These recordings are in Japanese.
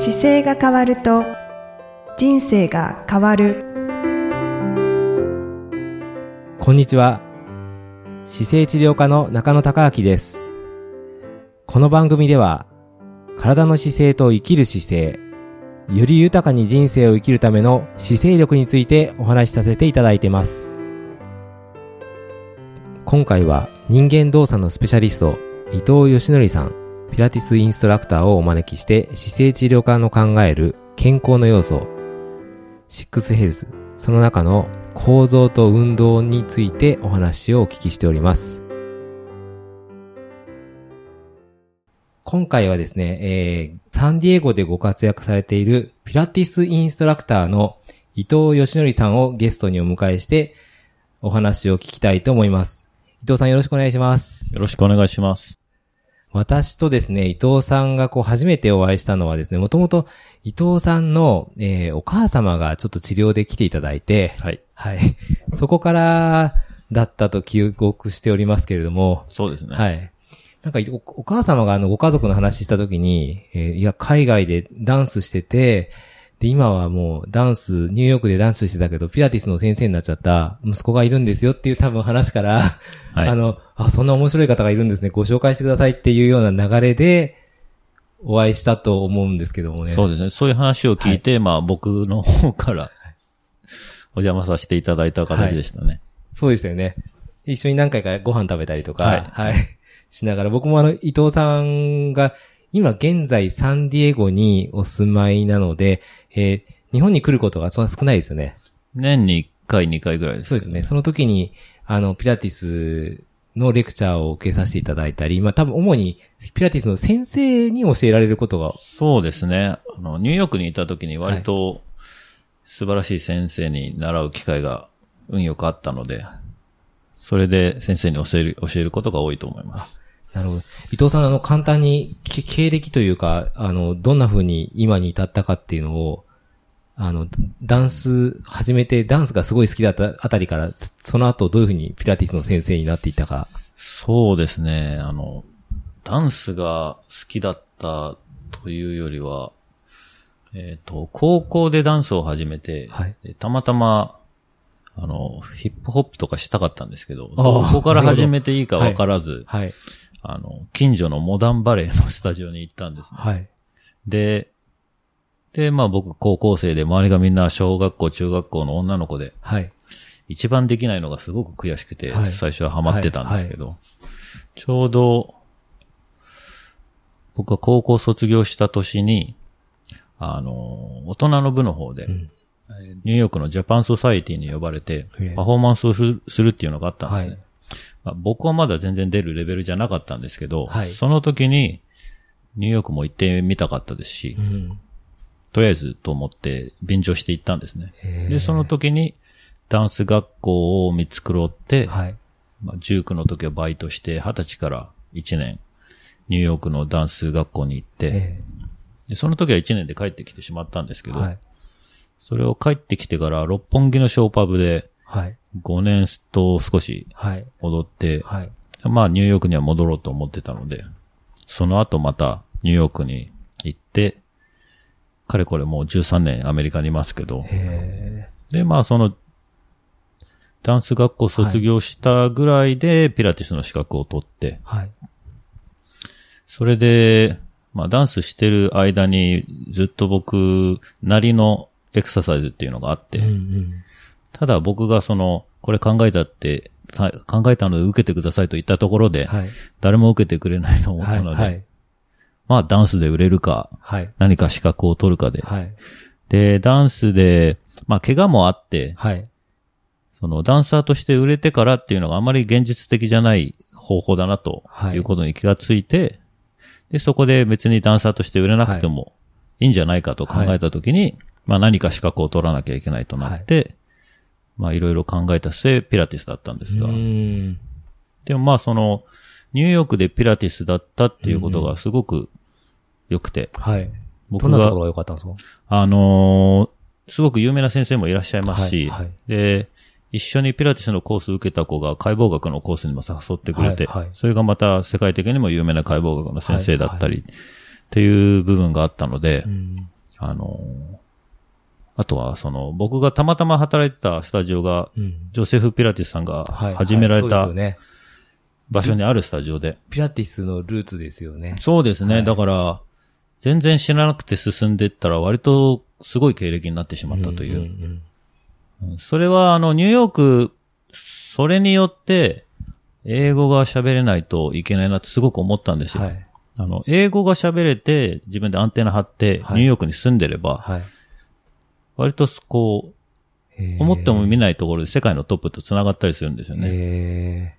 姿勢が変わると人生が変わるこんにちは。姿勢治療科の中野孝明です。この番組では、体の姿勢と生きる姿勢、より豊かに人生を生きるための姿勢力についてお話しさせていただいてます。今回は人間動作のスペシャリスト、伊藤義則さん、ピラティスインストラクターをお招きして姿勢治療科の考える健康の要素、シックスヘルス、その中の構造と運動についてお話をお聞きしております。今回はですね、えー、サンディエゴでご活躍されているピラティスインストラクターの伊藤義則さんをゲストにお迎えしてお話を聞きたいと思います。伊藤さんよろしくお願いします。よろしくお願いします。私とですね、伊藤さんがこう初めてお会いしたのはですね、もともと伊藤さんの、えーお母様がちょっと治療で来ていただいて、はい。はい。そこからだったと記憶しておりますけれども、そうですね。はい。なんかお、お母様があの、ご家族の話したときに、えーいや、海外でダンスしてて、で、今はもうダンス、ニューヨークでダンスしてたけど、ピラティスの先生になっちゃった息子がいるんですよっていう多分話から、はいあの、あ、そんな面白い方がいるんですね、ご紹介してくださいっていうような流れで、お会いしたと思うんですけどもね。そうですね。そういう話を聞いて、まあ僕の方からお邪魔させていただいた形でしたね。そうでしたよね。一緒に何回かご飯食べたりとか、は。はいいしながら、僕もあの、伊藤さんが、今現在サンディエゴにお住まいなので、えー日本に来ることがそんな少ないですよね。年に1回、2回ぐらいです、そうですね。。その時に、あの、ピラティスのレクチャーを受けさせていただいたり、まあ多分主にピラティスの先生に教えられることが、そうですね。あの、ニューヨークにいた時に割と素晴らしい先生に習う機会が運よくあったので、それで先生に教える、教えることが多いと思います。なるほど。伊藤さん、あの、簡単に、け経歴というか、あの、どんな風に今に至ったかっていうのを、あの、ダンス、始めて、ダンスがすごい好きだったあたりから、つその後どういう風にピラティスの先生になっていったか。そうですね。あの、ダンスが好きだったというよりは、えっ、と、高校でダンスを始めて、はいでたまたま、あの、ヒップホップとかしたかったんですけど、どこから始めていいかわからず、はい。あの、近所のモダンバレエのスタジオに行ったんですね。はい。で、で、まあ僕高校生で周りがみんな小学校、中学校の女の子で、はい。一番できないのがすごく悔しくて、はい最初はハマってたんですけど、ちょうど、僕が高校卒業した年に、あの、大人の部の方で、んえーニューヨークのジャパンソサイティに呼ばれてパフォーマンスをするっていうのがあったんですね。はいまあ、僕はまだ全然出るレベルじゃなかったんですけど、はいその時に、ニューヨークも行ってみたかったですし、うん。とりあえずと思って便乗して行ったんですね。で、その時にダンス学校を見繕って、はい。まあ、19の時はバイトして、20歳から1年、ニューヨークのダンス学校に行って、えでその時は1年で帰ってきてしまったんですけど、ーはい。それを帰ってきてから六本木のショーパブではい。5年と少しはい。踊って、はい。まあニューヨークには戻ろうと思ってたので、その後またニューヨークに行って、かれこれもう13年アメリカにいますけど、へで、まあその、ダンス学校卒業したぐらいでピラティスの資格を取って、ーはい。それで、まあダンスしてる間にずっと僕なりのエクササイズっていうのがあって、うんうん。ただ僕がその、これ考えたって、さ考えたので受けてくださいと言ったところで、はい。誰も受けてくれないと思っはい。たので、はい。まあダンスで売れるか、はい。何か資格を取るかで、はい。で、ダンスで、まあ怪我もあって、はい。そのダンサーとして売れてからっていうのがあまり現実的じゃない方法だなとはいいうことに気がついて、で、そこで別にダンサーとして売れなくてもいいんじゃないかと考えたときに、まあ何か資格を取らなきゃいけないとなって、まあいろいろ考えた末、ピラティスだったんですが、うん。でもまあその、ニューヨークでピラティスだったっていうことがすごく良くて、はい。僕がどんなところが良かったんですか？あのーすごく有名な先生もいらっしゃいますし、はいはい。で、一緒にピラティスのコース受けた子が解剖学のコースにも誘ってくれて、はいはい。それがまた世界的にも有名な解剖学の先生だったり、っていう部分があったので、うん。あの、あとは、その、僕がたまたま働いてたスタジオが、うん。ジョセフ・ピラティスさんがはい。始められた。場所にあるスタジオで。ピラティスのルーツですよね。そうですね。はいだから、全然知らなくて進んでいったら割とすごい経歴になってしまったという。んんそれは、あの、ニューヨーク、それによって、英語が喋れないといけないなってすごく思ったんですよ。うんはい。あの、英語が喋れて、自分でアンテナ張って、はいニューヨークに住んでれば、はい。割とこう、思っても見ないところで世界のトップと繋がったりするんですよね。へ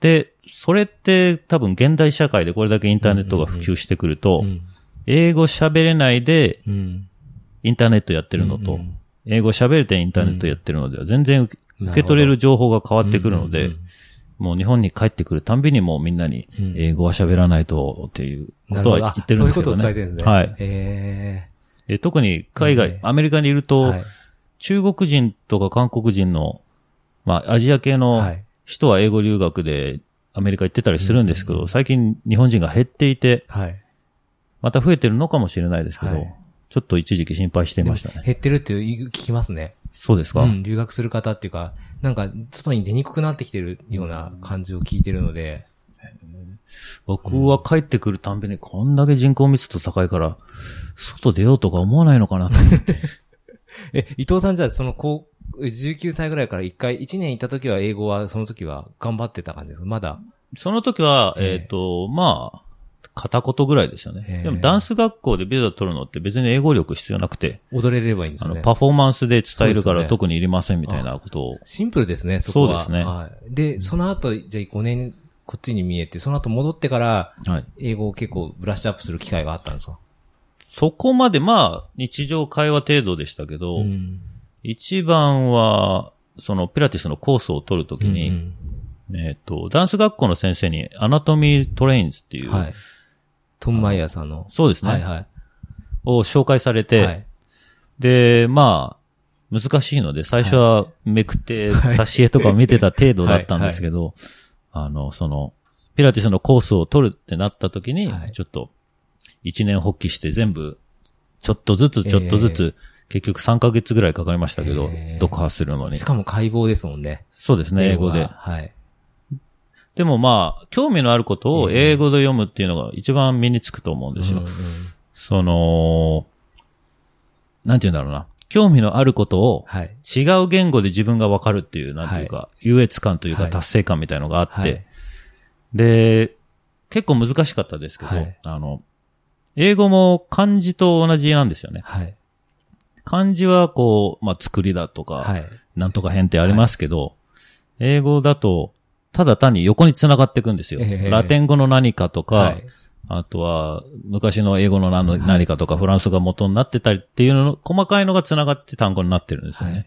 で、それって多分現代社会でこれだけインターネットが普及してくると、ーうん。英語喋れないでうん。インターネットやってるのと、うん英語喋れてインターネットやってるのでは全然受け取れる情報が変わってくるので、うんうんもう日本に帰ってくるたんびにもうみんなにうん英語は喋らないとっていうことは言ってるんですけどね。そういうことを伝えてるんですね。はい。へで、特に海外、ええアメリカにいるーと、はい。中国人とか韓国人の、まあ、アジア系のはい。人は英語留学でアメリカ行ってたりするんですけど、うんうんうん最近日本人が減っていて、はい。また増えてるのかもしれないですけど、はいちょっと一時期心配していましたね。減ってるっていう聞きますね。そうですか、うん、留学する方っていうか、なんか、外に出にくくなってきてるような感じを聞いてるので、僕は帰ってくるたんびにこんだけ人口密度高いから、外出ようとか思わないのかなと思って。え、伊藤さんじゃあ、その、こう、19歳ぐらいから一回、1年行った時は英語は、その時は頑張ってた感じですか？まだ。その時は、えええっ、と、まあ、片言ぐらいですよね。でもダンス学校でビザ取るのって別に英語力必要なくて、踊れればいいんですあの。パフォーマンスで伝えるから特にいりませんみたいなことを。シンプルですね、そこは。そうですねはい。で、その後、じゃあ5年、こっちに見えて、その後戻ってから、はい。英語を結構ブラッシュアップする機会があったんですか？そこまでまあ、日常会話程度でしたけど、ん。一番は、そのピラティスのコースを取るときに、うんえっ、と、ダンス学校の先生に Anatomy Trains っていう、うんはい。トム・マイヤーさんの。そうですね、はいはい。を紹介されて、はい。で、まあ、難しいので、最初はめくって、挿絵とかを見てた程度だったんですけど、あの、その、ピラティスのコースを取るってなった時に、はいちょっと、一年発起して全部、ちょっとずつちょっとずつ、結局3ヶ月ぐらいかかりましたけど、えー読破するのにし。かも解剖ですもんね。そうですね、英語はで。はい。でもまあ、興味のあることを英語で読むっていうのが一番身につくと思うんですよ。うんうんその、なんて言うんだろうな。興味のあることをはい。違う言語で自分がわかるっていう、なんていうか、優越感というかはい達成感みたいのがあって、はいで、結構難しかったですけど、はいあの、英語も漢字と同じなんですよね。はい。漢字はこう、まあ、作りだとか、はい。なんとか変ってありますけど、英語だと、ただ単に横に繋がっていくんですよ。ええラテン語の何かとか、はい。あとは、昔の英語の何の何かとか、フランスが元になってたりっていうのの、細かいのが繋がって単語になってるんですよね。はい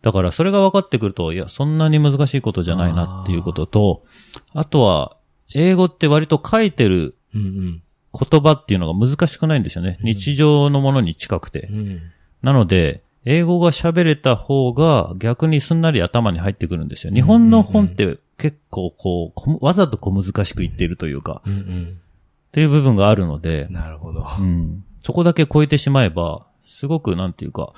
だから、それが分かってくると、いや、そんなに難しいことじゃないなっていうことと、あとは、英語って割と書いてるうん言葉っていうのが難しくないんですよね。日常のものに近くてうん。。うん。なので、英語が喋れた方が逆にすんなり頭に入ってくるんですよ。日本の本って結構こう、わざと小難しく言っているというか、うんうん。っていう部分があるので、なるほど。うん。そこだけ超えてしまえば、すごくなんていうか、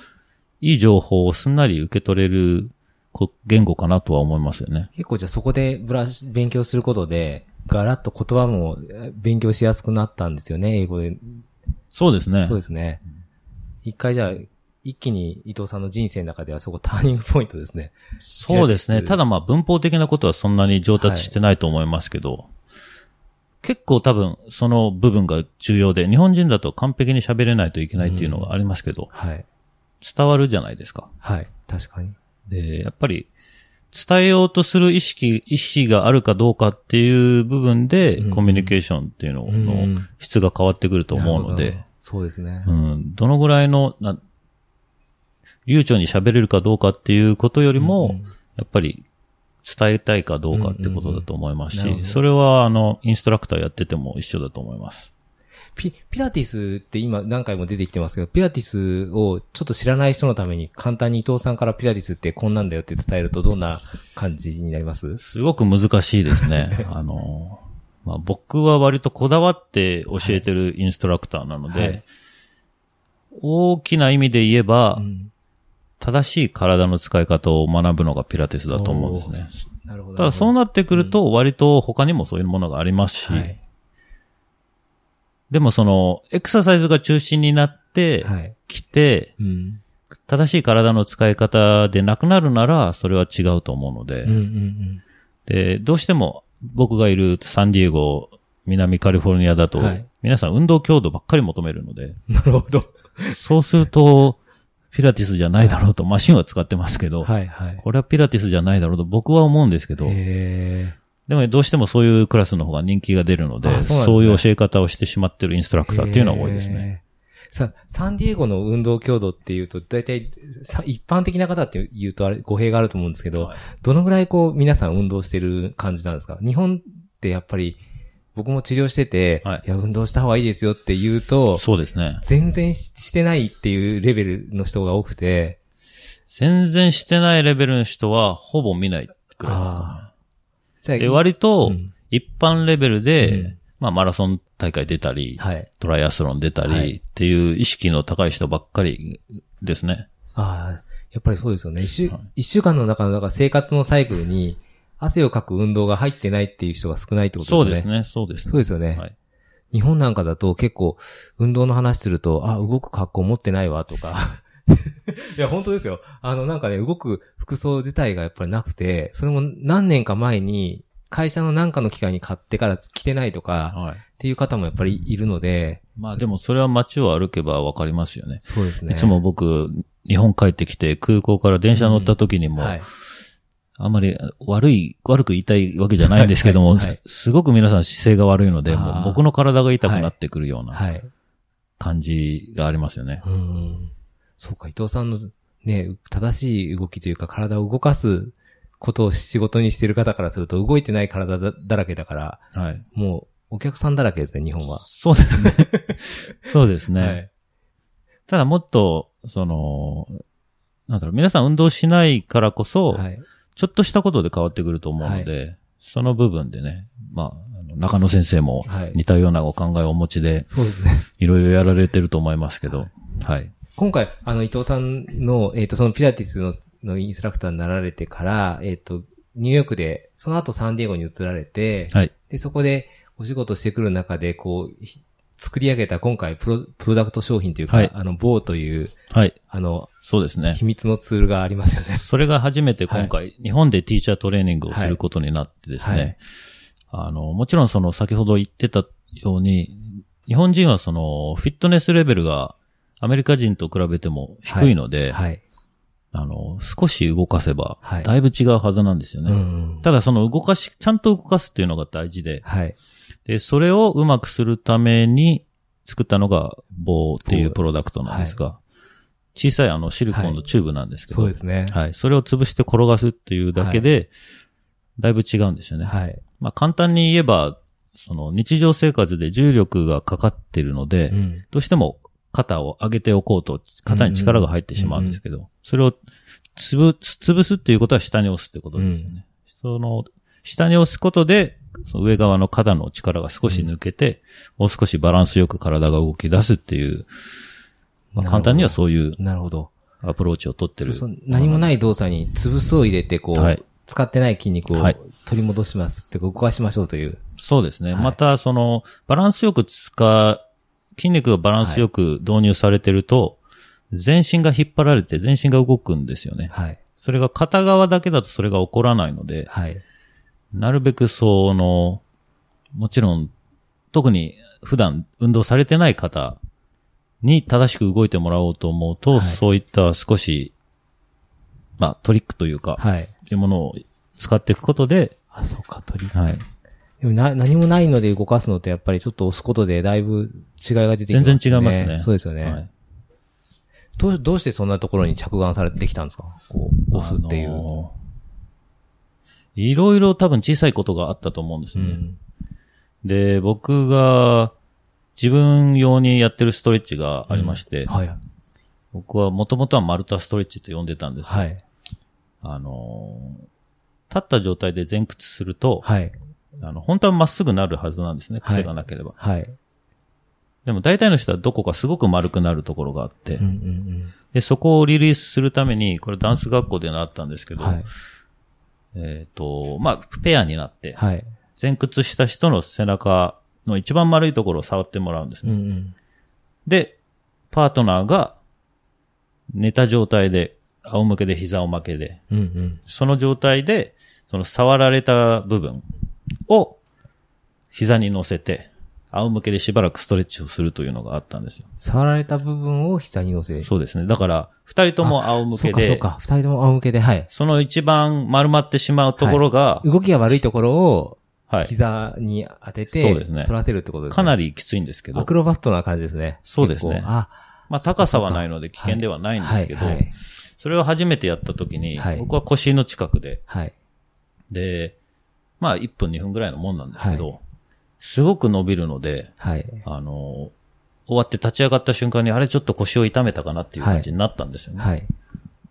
いい情報をすんなり受け取れるこ言語かなとは思いますよね。結構じゃあそこでブラシ、勉強することで、ガラッと言葉もえ勉強しやすくなったんですよね、英語で。そうですねそう。ですね。一回じゃあ、一気に伊藤さんの人生の中ではそこターニングポイントですね。そうですね。ただまあ文法的なことはそんなに上達してないと思いますけど、結構多分その部分が重要で、日本人だと完璧に喋れないといけないっていうのがありますけど、はい。伝わるじゃないですか。はい。確かに。で、やっぱり、伝えようとする意識、意識があるかどうかっていう部分で、うんコミュニケーションっていうのうんの質が変わってくると思うのでなるほど、そうですね。うん、どのぐらいの、な流暢に喋れるかどうかっていうことよりも、うんやっぱり伝えたいかどうかってことだと思いますし、うんうんうん。なるほど。それは、あの、インストラクターやってても一緒だと思います。ピ、ピラティスって今何回も出てきてますけど、ピラティスをちょっと知らない人のために簡単に伊藤さんからピラティスってこんなんだよって伝えるとどんな感じになります？すごく難しいですね。あの、まあ僕は割とこだわって教えてるインストラクターなので、はい。大きな意味で言えば、うん正しい体の使い方を学ぶのがピラティスだと思うんですね。なるほど。ただそうなってくると、割と他にもそういうものがありますし、はい。でもその、エクササイズが中心になって、はい。きて、うん。正しい体の使い方でなくなるなら、それは違うと思うので、うんうんうん。で、どうしても僕がいるサンディエゴ、南カリフォルニアだと、はい皆さん運動強度ばっかり求めるので、なるほど。そうすると、ピラティスじゃないだろうと、マシンは使ってますけど、はいはい。これはピラティスじゃないだろうと僕は思うんですけど、へでもどうしてもそういうクラスの方が人気が出るので、あそうですね。そういう教え方をしてしまってるインストラークターっていうのは多いですね。さ、サンディエゴの運動強度っていうと、大体、さ一般的な方って言うとあれ、語弊があると思うんですけど、はい。どのぐらいこう、皆さん運動してる感じなんですか？日本ってやっぱり、僕も治療してて、はいい、や、運動した方がいいですよって言うと、そうですね。全然ししてないっていうレベルの人が多くて、全然してないレベルの人はほぼ見ないくらいですかね。で、割とうん一般レベルで、うんまあマラソン大会出たり、はい。トライアスロン出たはいりっていう意識の高い人ばっかりですね。ああ、やっぱりそうですよね。一週、はい一週間の中の、だから生活のサイクルに、汗をかく運動が入ってないっていう人が少ないってことですよね。そうですね、そうですね。そうですよね。はい。日本なんかだと結構、運動の話すると、あ、動く格好持ってないわとか。いや、本当ですよ。あの、なんかね、動く服装自体がやっぱりなくて、それも何年か前に、会社のなんかの機会に買ってから着てないとか、はい。っていう方もやっぱりいるので、まあでもそれは街を歩けばわかりますよね。そうですね。いつも僕、日本帰ってきて空港から電車乗った時にも、はい。あんまり悪い、悪く言いたいわけじゃないんですけども、はいはいすごく皆さん姿勢が悪いので、もう僕の体が痛くなってくるようなはい。感じがありますよね。うん。そうか、伊藤さんのね、正しい動きというか体を動かすことを仕事にしている方からすると動いてない体だだらけだから、はい。もうお客さんだらけですね、日本は。そうですね。そうですね。はい。ただもっと、その、なんだろう、皆さん運動しないからこそ、はい。ちょっとしたことで変わってくると思うので、その部分でね、まあ、中野先生もはい似たようなお考えをお持ちで、そうですね。いろいろやられてると思いますけど、はい。今回、あの、伊藤さんの、えっ、と、そのピラティスののインストラクターになられてから、えっ、と、ニューヨークで、その後サンディエゴに移られて、はい。で、そこでお仕事してくる中で、こう、ひ作り上げた今回プロ、プロダクト商品というか、はいあの、ボーという、はい。あの、そうですね。秘密のツールがありますよね。それが初めて今回、日本でティーチャートレーニングをすることになってですね、はいあの、もちろんその先ほど言ってたように、日本人はそのフィットネスレベルがアメリカ人と比べても低いので、はい。あの、少し動かせばはい、だいぶ違うはずなんですよね。うん。ただその動かし、ちゃんと動かすっていうのが大事で、はい。で、それをうまくするために作ったのが棒っていうプロダクトなんですが、小さいあのシリコンのチューブなんですけど、そうですね。はい。それを潰して転がすっていうだけで、だいぶ違うんですよね。はい。まあ簡単に言えば、その日常生活で重力がかかってるので、うん。どうしても肩を上げておこうと、肩に力が入ってしまうんですけど、それをつぶ、潰すっていうことは下に押すってことですよね。その、下に押すことで、その上側の肩の力が少し抜けて、もう少しバランスよく体が動き出すっていう、まあ簡単にはそういうなるほど。アプローチを取ってる。そうそう何もない動作に潰すを入れて、こう、はい使ってない筋肉をはい取り戻しますって、動かしましょうという。そうですね。はいまた、その、バランスよく使う、筋肉がバランスよく導入されてると、全身が引っ張られて全身が動くんですよね。はい。それが片側だけだとそれが起こらないので、はい。なるべくその、もちろん、特に普段運動されてない方に正しく動いてもらおうと思うと、はいそういった少し、まあトリックというか、はい。いうものを使っていくことで、あ、そうか、鳥。はい。でもな、何もないので動かすのってやっぱりちょっと押すことでだいぶ違いが出てきます全ね。然違いますね。そうですよね。はいどう、どうしてそんなところに着眼されてきたんですか？こう、押すっていう。あのーいろいろ多分小さいことがあったと思うんですよね。うん。で、僕が自分用にやってるストレッチがありまして、はい。僕はもともとはマルタストレッチと呼んでたんですよ。はい。あのー立った状態で前屈すると、はい。あの、本当はまっすぐなるはずなんですね。はい癖がなければ。はい。でも大体の人はどこかすごく丸くなるところがあって、うんうんで、そこをリリースするために、これダンス学校で習ったんですけど、うん。はい。えっ、と、まあ、ペアになって、はい。前屈した人の背中の一番丸いところを触ってもらうんですね。うんうん。で、パートナーが寝た状態で、仰向けで膝を負けで、うんうん。その状態で、その触られた部分を膝に乗せて、仰向けでしばらくストレッチをするというのがあったんですよ。触られた部分を膝に乗せる。そうですね。だから、二人とも仰向そうけで、かそうか。二人とも仰向けで、はい。その一番丸まってしまうところが、動きが悪いところを、はい。膝に当てて、そうですね反らせるってことですね。かなりきついんですけどアク、ロバットな感じですね。そうですねあ、まあ高さはないので危険ではないんですけどはい、はい。それを初めてやった時にはい、僕は腰の近くで、はい。で、まあ1分2分ぐらいのもんなんですけど、すごく伸びるので、はい。あの、終わって立ち上がった瞬間に、あれちょっと腰を痛めたかなっていう感じになったんですよね。はい。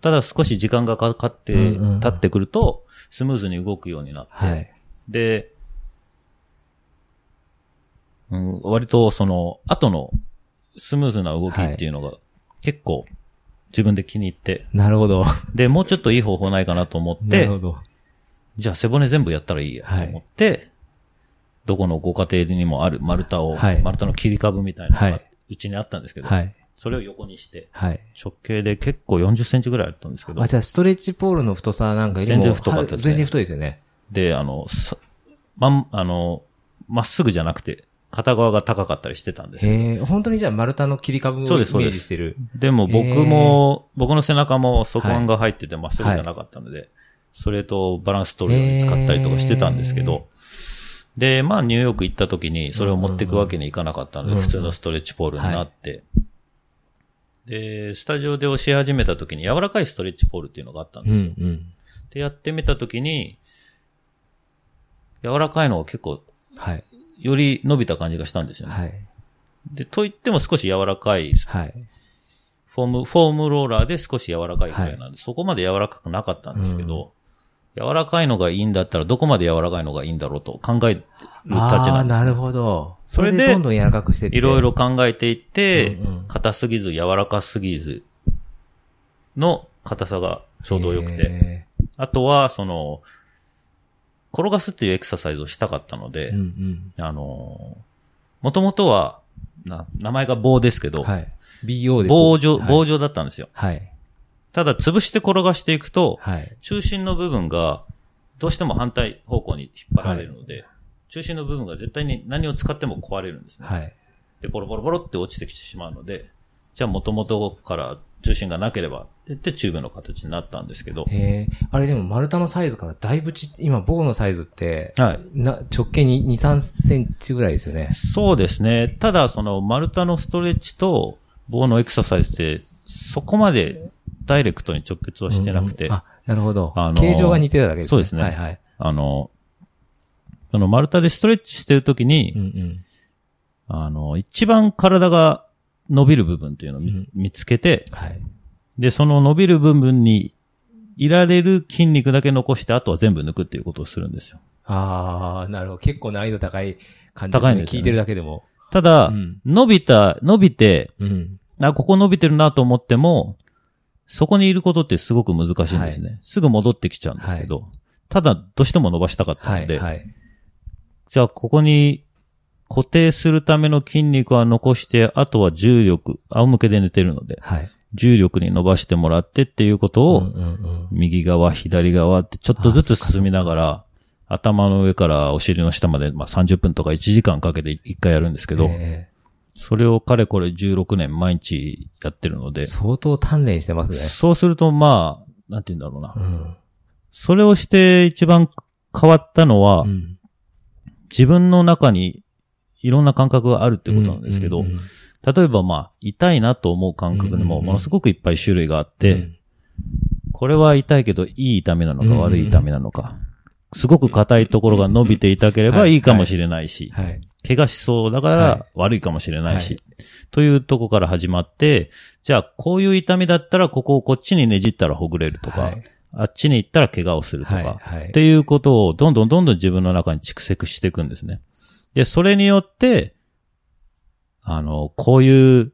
ただ少し時間がかかって、経ってくると、スムーズに動くようになって、はい。で、うん、割とその、後のスムーズな動きっていうのが結構自分で気に入って、なるほど。で、もうちょっといい方法ないかなと思ってなるほ、ど。じゃあ背骨全部やったらいいやと思って、どこのご家庭にもある丸太を、はい丸太の切り株みたいなのがはいうちにあったんですけど、はい。それを横にして、はい。直径で結構40センチぐらいあったんですけどあ、、じゃあ、ストレッチポールの太さなんかよりも全然太かったですね全然太いですよね。で、あの、さまん、あの、まっすぐじゃなくて、片側が高かったりしてたんですよ。へえ、本当にじゃあ丸太の切り株をイメそうですそうですージしてる。でも僕も、僕の背中も側腕が入っててまっすぐじゃなかったので、それとバランス取るように使ったりとかしてたんですけど、で、まあニューヨーク行った時にそれを持っていくわけにいかなかったので、うんうん普通のストレッチポールになって、で、スタジオで教え始めた時に柔らかいストレッチポールっていうのがあったんうですよ。んうん。で、やってみた時に、柔らかいのが結構、はい。より伸びた感じがしたんですよね。はい。で、と言っても少し柔らかい、はい。フォーム、フォームローラーで少し柔らかいくらいなんで、そこまで柔らかくなかったんですけど、柔らかいのがいいんだったらどこまで柔らかいのがいいんだろうと考えるたちああ、なんです、なるほど。そそれでどんどん柔らかくして。いろいろ考えていって、うんうん硬すぎず柔らかすぎずの硬さがちょうど良くて、へあとは、その、転がすっていうエクササイズをしたかったので、ー。うんあの、もともとは、な、名前が棒ですけど、うん。はい。BO で。棒状、はい棒状だったんですよ。はい。ただ、潰して転がしていくと、はい。中心の部分が、どうしても反対方向に引っ張られるので、中心の部分が絶対に何を使っても壊れるんですね。はい。で、ボロボロボロって落ちてきてしまうので、じゃあ元々から中心がなければって言ってチューブの形になったんですけど、へえ。あれでも丸太のサイズからだいぶち、今棒のサイズって、はい。な、直径に2、3センチぐらいですよね。そうですね。ただ、その丸太のストレッチと棒のエクササイズって、そこまでダイレクトに直結はしてなくて、うんうんあ、なるほど。あのー形状が似てただけですね。そうですねはいはい。あの、その丸太でストレッチしてるときに、うんうん。あの、一番体が伸びる部分っていうのを見,、うん見つけて、はい。で、その伸びる部分にいられる筋肉だけ残して、あとは全部抜くっていうことをするんですよ。ああ、なるほど。結構難易度高い感じですね。高いんですよね聞いてるだけでも。ただ、うん伸びた、伸びて、うん。あ、ここ伸びてるなと思っても、そこにいることってすごく難しいんですね。すぐ戻ってきちゃうんですけど、ただ、どうしても伸ばしたかったはい、ので、はい。じゃあ、ここに固定するための筋肉は残して、あとは重力、仰向けで寝てるので、はい。重力に伸ばしてもらってっていうことを、右側、左側ってちょっとずつ進みながら、頭の上からお尻の下まで、まあ、30分とか1時間かけて1回やるんですけど、えそれをかれこれ16年毎日やってるので、え相当鍛錬してますね。そうするとまあ、なんて言うんだろうな。うん。それをして一番変わったのは、うん。自分の中にいろんな感覚があるってことなんですけど、うんうんうん。例えばまあ、痛いなと思う感覚にうんうんうん。もものすごくいっぱい種類があって、うん。これは痛いけどいい痛みなのかうんうん悪い痛みなのか、すごく硬いところが伸びていたければはい。いいかもしれないし、はい。怪我しそうだかはら悪いかもしれないし、はい。というとこから始まって、じゃあこういう痛みだったらここをこっちにねじったらほぐれるとか、はい。あっちに行ったら怪我をするとか、っていうことをどんどんどんどん自分の中に蓄積していくんですね。で、それによって、あの、こういう、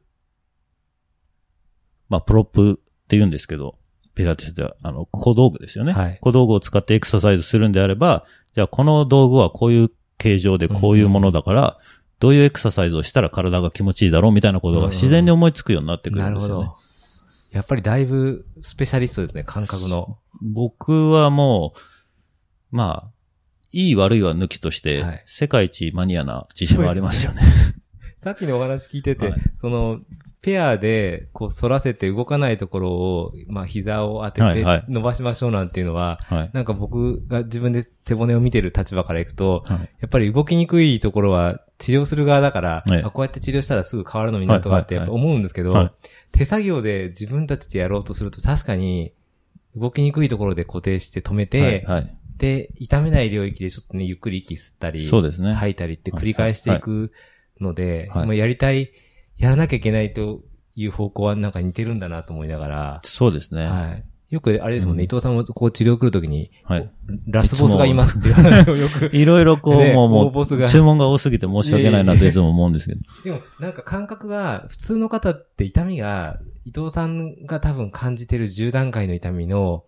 まあ、プロップって言うんですけど、ピラティスでは、あの、小道具ですよね。はい。小道具を使ってエクササイズするんであれば、じゃあこの道具はこういう形状でこういうものだから、どういうエクササイズをしたら体が気持ちいいだろうみたいなことが自然に思いつくようになってくるなんるほですよね。ど。やっぱりだいぶスペシャリストですね、感覚の。僕はもう、まあ、いい悪いは抜きとして、はい世界一マニアな自信はありますよね。さっきのお話聞いてて、はいその、ペアで、こう、反らせて動かないところを、まあ、膝を当ててはいはい伸ばしましょうなんていうのは、はい。なんか僕が自分で背骨を見てる立場からいくと、はい。やっぱり動きにくいところは治療する側だから、はいあこうやって治療したらすぐ変わるのになとかってやっぱ思うんですけど、はい手作業で自分たちでやろうとすると確かに動きにくいところで固定して止めて、はい。はい。で、痛めない領域でちょっとね、ゆっくり息吸ったり、そうですね吐いたりって繰り返していくので、はいもうやりたい、やらなきゃいけないという方向はなんか似てるんだなと思いながら、そうですね。はい。よくあれですもんね、うん伊藤さんもこう治療来るときに、はい。ラスボスがいますっていう話をよく。いろいろこう、ねもう、もう、注文が多すぎて申し訳ないなといつも思うんですけど。でも、なんか感覚が、普通の方って痛みが、伊藤さんが多分感じてる10段階の痛みの、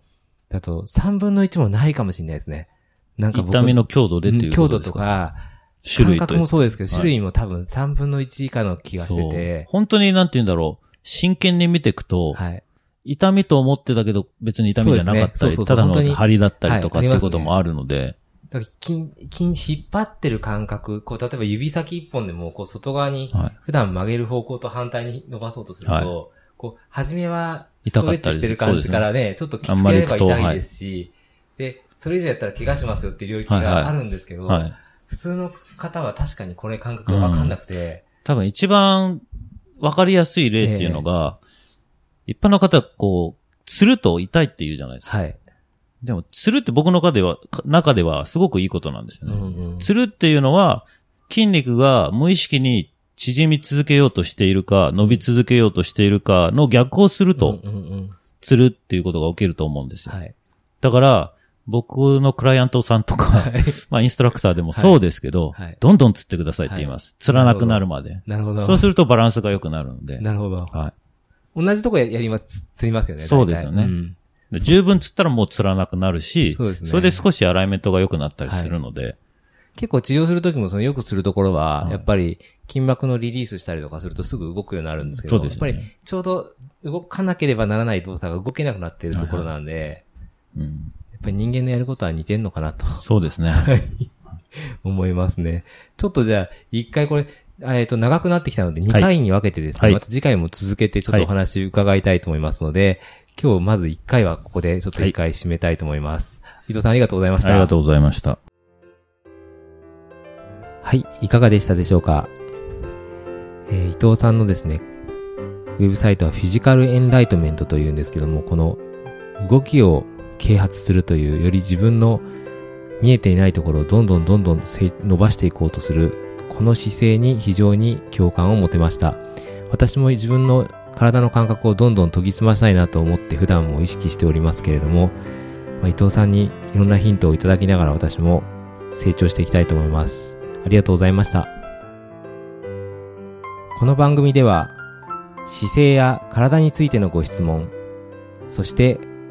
だと3分の1もないかもしれないですね。なんか僕痛みの強度でっていうこ強度とですか？とか、種類と感覚もそうですけど、はい。種類も多分3分の1以下の気がしてて、本当になんて言うんだろう。真剣に見ていくと、はい。痛みと思ってたけど別に痛みじゃなかったり、ね。そうそうただの張りだったりとかっていうはいありますねこともあるので、だから筋、筋引っ張ってる感覚、こう、例えば指先一本でも、こう、外側に、はい。普段曲げる方向と反対に伸ばそうとすると、はい。こう、初めは、ス痛かったりトレッチしてる感じからね、ちょっときつければ痛いですし、で、それ以上やったら怪我しますよっていう領域はいはい。があるんですけど、はい。普通の方は確かにこれ感覚がわかんなくて、多分一番わかりやすい例っていうのが、一般の方、こう、つると痛いって言うじゃないですか。はい。でも、つるって僕の中では、か中ではすごくいいことなんですよね。うんうんつるっていうのは、筋肉が無意識に縮み続けようとしているか、伸び続けようとしているかの逆をすると、うんうんうんつるっていうことが起きると思うんですよ。はい。だから、僕のクライアントさんとか、まあインストラクターでもそうですけど、はい。はいどんどんつってくださいって言います。つらなくなるまで。なるほど。そうするとバランスが良くなるので。なるほど。は同じとこややります、つりますよね。そうですよね。うん。十分つったらもうつらなくなるし、そうですね。れで少しアライメントが良くなったりするので、結構治療するときもそのよくするところは、はい。やっぱり筋膜のリリースしたりとかするとすぐ動くようになるんですけど、そうですよね。やっぱりちょうど動かなければならない動作が動けなくなっているところなんで、うん、やっぱり人間のやることは似てんのかなとそうですね。思いますね。ちょっとじゃあ、一回これ、えっ、と、長くなってきたので、2はい回に分けてですね、はいまた次回も続けてちょっとお話伺いたいと思いますので、今日まず1回はここでちょっと1回締めたいと思います。伊藤さんありがとうございました。ありがとうございました。はい、いかがでしたでしょうか、えー伊藤さんのですね、ウェブサイトはフィジカルエンライトメントというんですけども、この動きを啓発するという、より自分の見えていないところをどんどんどんどん伸ばしていこうとする、この姿勢に非常に共感を持てました。私も自分の体の感覚をどんどん研ぎ澄ましたいなと思って普段も意識しておりますけれども、まあ、伊藤さんにいろんなヒントをいただきながら私も成長していきたいと思います。ありがとうございました。この番組では姿勢や体についてのご質問、そして